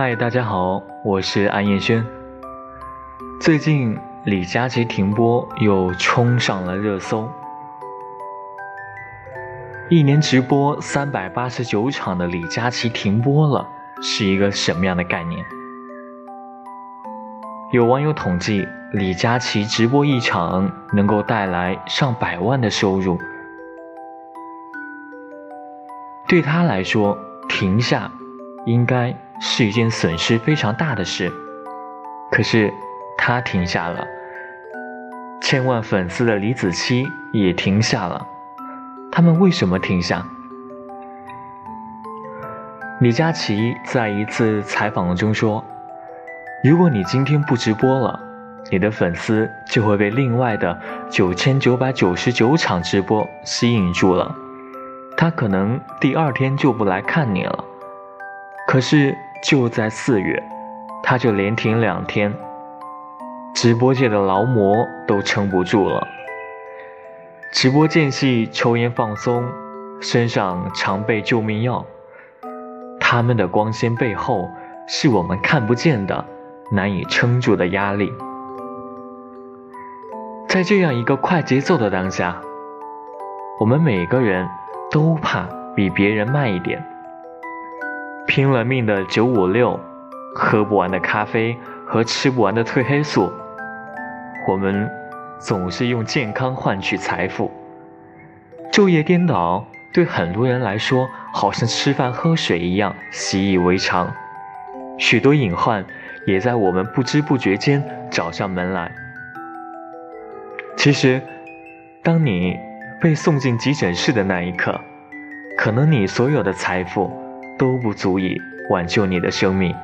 嗨，大家好，我是安彦轩。最近李佳琦停播又冲上了热搜，一年直播三百八十九场的李佳琦停播了，是一个什么样的概念？有网友统计，李佳琦直播一场能够带来上百万的收入，对他来说，停下应该。是一件损失非常大的事，可是他停下了。千万粉丝的李子柒也停下了。他们为什么停下？李佳琦在一次采访中说：“如果你今天不直播了，你的粉丝就会被另外的九千九百九十九场直播吸引住了，他可能第二天就不来看你了。”可是。就在四月，他就连停两天，直播界的劳模都撑不住了。直播间隙抽烟放松，身上常备救命药。他们的光鲜背后，是我们看不见的、难以撑住的压力。在这样一个快节奏的当下，我们每个人都怕比别人慢一点。拼了命的九五六，喝不完的咖啡和吃不完的褪黑素，我们总是用健康换取财富。昼夜颠倒对很多人来说，好像吃饭喝水一样习以为常。许多隐患也在我们不知不觉间找上门来。其实，当你被送进急诊室的那一刻，可能你所有的财富。都不足以挽救你的生命。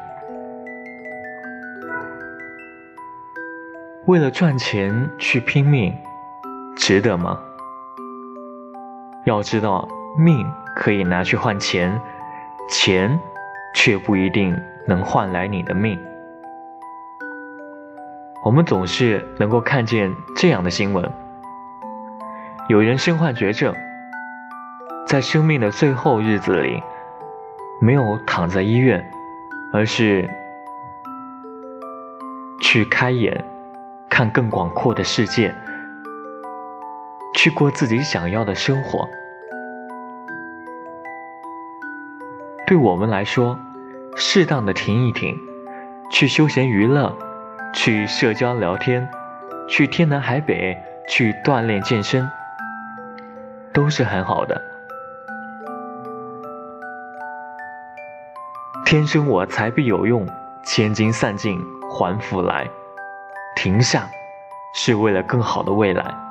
为了赚钱去拼命，值得吗？要知道，命可以拿去换钱，钱却不一定能换来你的命。我们总是能够看见这样的新闻：有人身患绝症，在生命的最后日子里。没有躺在医院，而是去开眼，看更广阔的世界，去过自己想要的生活。对我们来说，适当的停一停，去休闲娱乐，去社交聊天，去天南海北，去锻炼健身，都是很好的。天生我材必有用，千金散尽还复来。停下，是为了更好的未来。